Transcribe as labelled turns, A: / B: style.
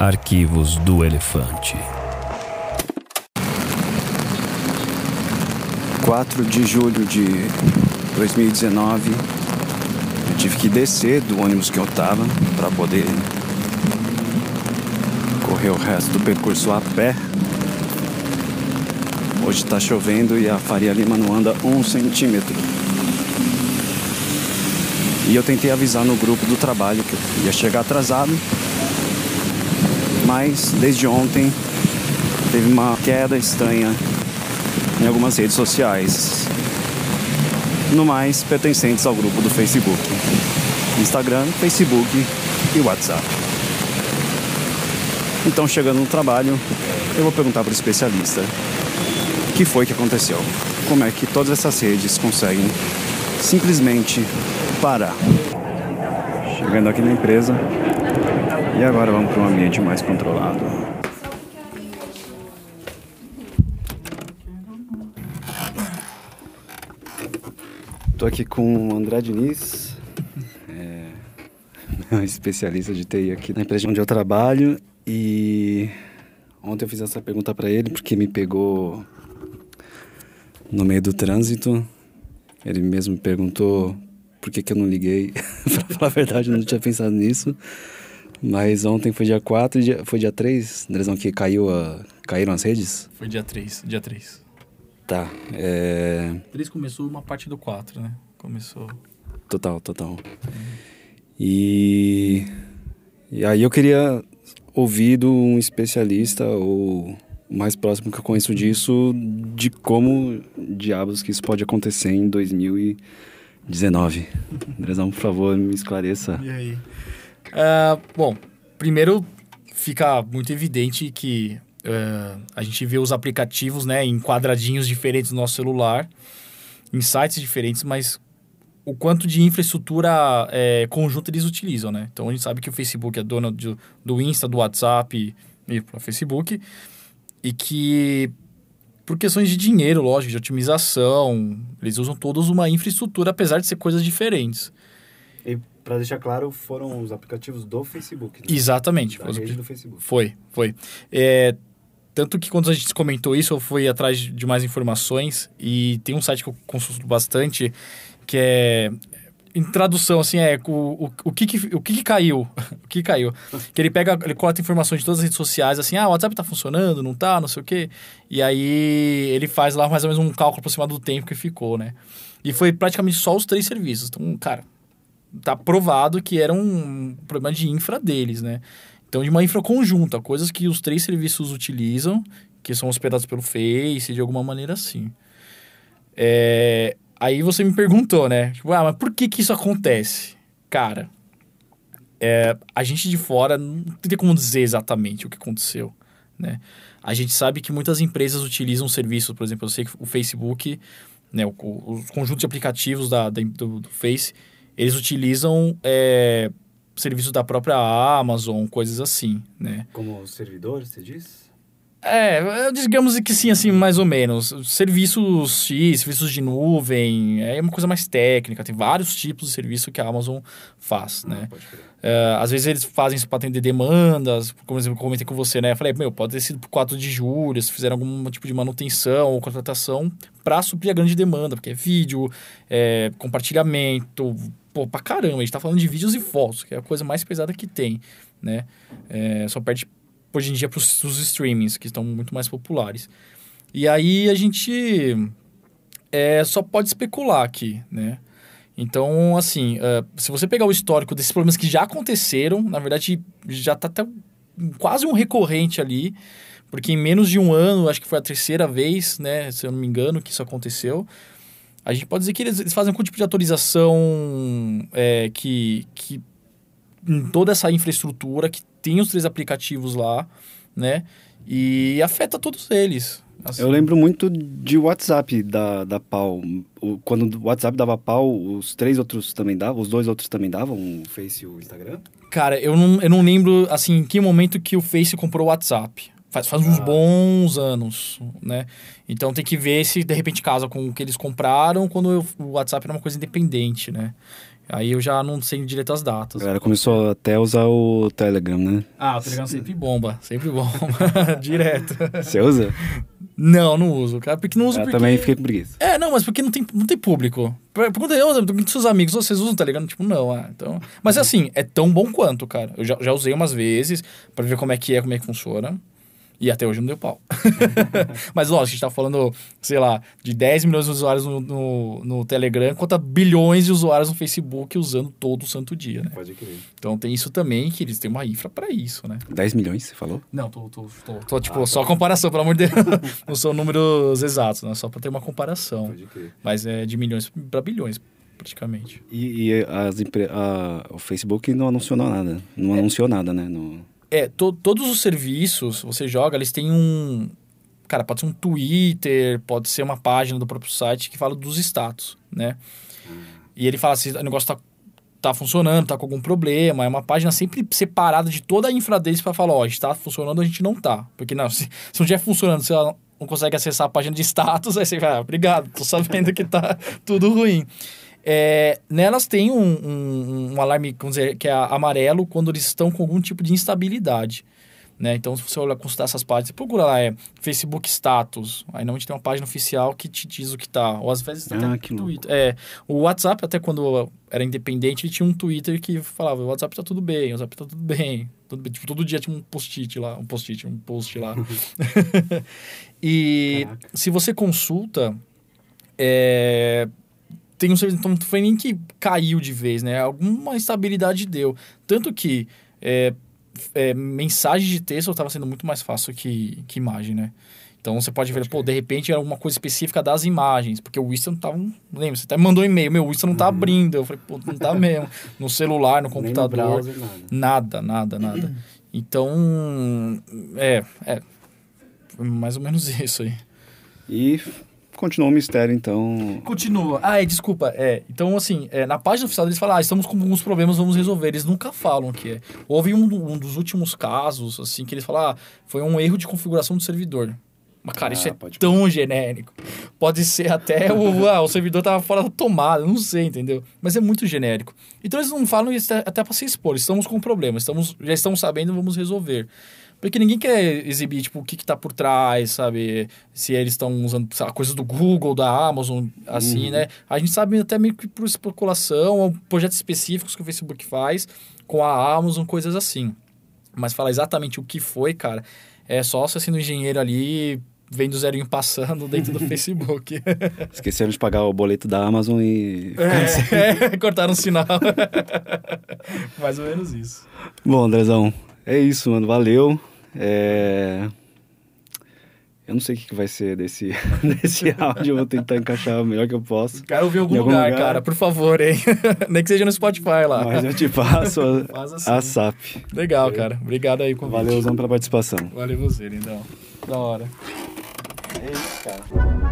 A: Arquivos do Elefante.
B: 4 de julho de 2019, eu tive que descer do ônibus que eu tava para poder correr o resto do percurso a pé. Hoje tá chovendo e a Faria Lima não anda um centímetro. E eu tentei avisar no grupo do trabalho que eu ia chegar atrasado, mas desde ontem teve uma queda estranha em algumas redes sociais. No mais, pertencentes ao grupo do Facebook. Instagram, Facebook e WhatsApp. Então, chegando no trabalho, eu vou perguntar para o especialista o que foi que aconteceu. Como é que todas essas redes conseguem simplesmente parar. Chegando aqui na empresa. E agora vamos para um ambiente mais controlado. Estou aqui com o André Diniz, é, especialista de TI aqui na empresa onde eu trabalho. E ontem eu fiz essa pergunta para ele porque me pegou no meio do trânsito. Ele mesmo me perguntou por que, que eu não liguei. pra falar a verdade, eu não tinha pensado nisso. Mas ontem foi dia 4, dia, foi dia 3, Andrezão, que caiu a, caíram as redes?
C: Foi dia 3, dia 3.
B: Tá, é...
C: 3 começou uma parte do 4, né? Começou...
B: Total, total. E... E aí eu queria ouvir de um especialista ou mais próximo que eu conheço disso, de como diabos que isso pode acontecer em 2019. Andrezão, por favor, me esclareça.
C: E aí? Uh, bom, primeiro fica muito evidente que uh, a gente vê os aplicativos né, em quadradinhos diferentes no nosso celular, em sites diferentes, mas o quanto de infraestrutura é, conjunta eles utilizam, né? Então a gente sabe que o Facebook é dono do, do Insta, do WhatsApp e do Facebook, e que por questões de dinheiro, lógico, de otimização, eles usam todos uma infraestrutura, apesar de ser coisas diferentes.
B: E para deixar claro, foram os aplicativos do Facebook. Né?
C: Exatamente.
B: Da rede do Facebook.
C: Foi, foi. É, tanto que quando a gente comentou isso, eu fui atrás de mais informações e tem um site que eu consulto bastante que é em tradução, assim, é o, o, o, que, que, o que, que caiu? o que caiu? Que ele pega, ele coleta informações de todas as redes sociais, assim, ah, o WhatsApp tá funcionando, não tá, não sei o quê. E aí ele faz lá mais ou menos um cálculo aproximado do tempo que ficou, né? E foi praticamente só os três serviços. Então, cara, tá provado que era um problema de infra deles, né? Então, de uma infra conjunta, coisas que os três serviços utilizam, que são hospedados pelo Face, de alguma maneira assim. É, Aí você me perguntou, né? Tipo, ah, mas por que que isso acontece? Cara, é, a gente de fora não tem como dizer exatamente o que aconteceu, né? A gente sabe que muitas empresas utilizam serviços, por exemplo, eu sei que o Facebook, né, o, o conjunto de aplicativos da, da do, do, Face, eles utilizam é, serviços da própria Amazon, coisas assim, né?
B: Como servidores, você diz?
C: É, digamos que sim, assim, mais ou menos. Serviços X, serviços de nuvem, é uma coisa mais técnica. Tem vários tipos de serviço que a Amazon faz, né? É, às vezes eles fazem isso para atender demandas, como eu comentei com você, né? Eu falei, meu, pode ter sido por 4 de julho, se fizeram algum tipo de manutenção ou contratação para suprir a grande demanda, porque é vídeo, é compartilhamento, pô, pra caramba. A gente tá falando de vídeos e fotos, que é a coisa mais pesada que tem, né? É, só perde hoje em dia para os streamings, que estão muito mais populares. E aí a gente é, só pode especular aqui, né? Então, assim, uh, se você pegar o histórico desses problemas que já aconteceram, na verdade já está até quase um recorrente ali, porque em menos de um ano, acho que foi a terceira vez, né, se eu não me engano, que isso aconteceu. A gente pode dizer que eles, eles fazem algum tipo de atualização é, que, que em toda essa infraestrutura que tem os três aplicativos lá, né? E afeta todos eles.
B: Assim. Eu lembro muito de WhatsApp da, da pau. O, quando o WhatsApp dava pau, os três outros também davam? Os dois outros também davam? O Face e o Instagram?
C: Cara, eu não, eu não lembro, assim, em que momento que o Face comprou o WhatsApp. Faz, faz uns ah. bons anos, né? Então tem que ver se de repente casa com o que eles compraram quando o WhatsApp era uma coisa independente, né? Aí eu já não sei direito as datas.
B: A galera começou até a usar o Telegram, né?
C: Ah, o Telegram sempre bomba, sempre bomba, direto.
B: Você usa?
C: Não, não uso, cara, porque não uso
B: Eu
C: porque...
B: também fiquei com preguiça.
C: É, não, mas porque não tem, não tem público. Per- Pergunta eu, pergunta seus amigos, vocês usam, tá ligado? Tipo, não, ah, então... Mas assim, é tão bom quanto, cara. Eu já, já usei umas vezes pra ver como é que é, como é que funciona. E até hoje não deu pau. mas lógico, a gente tá falando, sei lá, de 10 milhões de usuários no, no, no Telegram contra bilhões de usuários no Facebook usando todo o santo dia, né?
B: Pode crer.
C: Então tem isso também, que eles têm uma infra pra isso, né?
B: 10 milhões, você falou?
C: Não, tô, tô, tô, tô, tipo, só comparação, pelo amor de Deus. não são números exatos, né? Só pra ter uma comparação.
B: crer.
C: Mas é de milhões para bilhões, praticamente.
B: E, e as a- o Facebook não anunciou nada. Não anunciou nada, né? No...
C: É, to- todos os serviços, você joga, eles têm um. Cara, pode ser um Twitter, pode ser uma página do próprio site que fala dos status, né? E ele fala se o negócio tá, tá funcionando, tá com algum problema. É uma página sempre separada de toda a infra deles para falar: ó, a gente tá funcionando, a gente não tá. Porque não, se, se não estiver funcionando, você não consegue acessar a página de status, aí você vai, ah, obrigado, tô sabendo que tá tudo ruim. É, nelas tem um, um, um alarme, vamos dizer, que é amarelo quando eles estão com algum tipo de instabilidade. Né? Então, se você olhar, consultar essas páginas, procura lá, é Facebook Status. Aí normalmente tem uma página oficial que te diz o que tá. Ou às vezes tem
B: Ah,
C: até
B: que
C: Twitter. É, o WhatsApp, até quando era independente, ele tinha um Twitter que falava: o WhatsApp tá tudo bem, o WhatsApp tá tudo bem. Tudo bem. Tipo, todo dia tinha um post-it lá, um post-it, um post lá. e
B: Caraca.
C: se você consulta, é, tem um serviço, então não foi nem que caiu de vez, né? Alguma instabilidade deu. Tanto que é, é, mensagem de texto estava sendo muito mais fácil que, que imagem, né? Então você pode ver, pô, de repente era alguma coisa específica das imagens, porque o Wista não tava. Não lembro, você até mandou um e-mail, meu, o Wista não tá abrindo. Eu falei, pô, não tá mesmo. No celular, no computador.
B: No browser, nada.
C: Nada, nada, nada. Então, é, é. Mais ou menos isso aí.
B: E continuou o mistério, então.
C: Continua. Ah, é, desculpa. É, então, assim, é, na página oficial eles falam, ah, estamos com alguns problemas, vamos resolver. Eles nunca falam que é. Houve um, um dos últimos casos, assim, que eles falam, ah, foi um erro de configuração do servidor. Mas, cara,
B: Ah,
C: isso é tão genérico. Pode ser até o, ah, o servidor tava fora da tomada, não sei, entendeu? Mas é muito genérico. Então eles não falam isso até para se expor. Estamos com um problema, estamos, já estamos sabendo, vamos resolver. Porque ninguém quer exibir, tipo, o que, que tá por trás, sabe? Se eles estão usando sei lá, coisas do Google, da Amazon, assim,
B: Uhum.
C: né? A gente sabe até meio que por especulação, ou projetos específicos que o Facebook faz com a Amazon, coisas assim. Mas falar exatamente o que foi, cara, é só você sendo engenheiro ali, vendo zerinho passando dentro do Facebook.
B: Esqueceram de pagar o boleto da Amazon e.
C: É, cortaram o sinal. Mais ou menos isso.
B: Bom, Andrezão, é isso, mano. Valeu. É... Eu não sei o que vai ser desse, desse áudio, eu vou tentar encaixar o melhor que eu posso.
C: Quero ouvir em algum,
B: Em algum
C: lugar,
B: lugar?
C: cara, por favor, hein? Nem que seja no Spotify lá.
B: Mas eu te passo
C: Faz
B: a,
C: assim.
B: a SAP.
C: Legal, cara. Obrigado aí, convite.
B: Valeuzão pela participação.
C: Valeu você, lindão. Da hora. É isso, cara.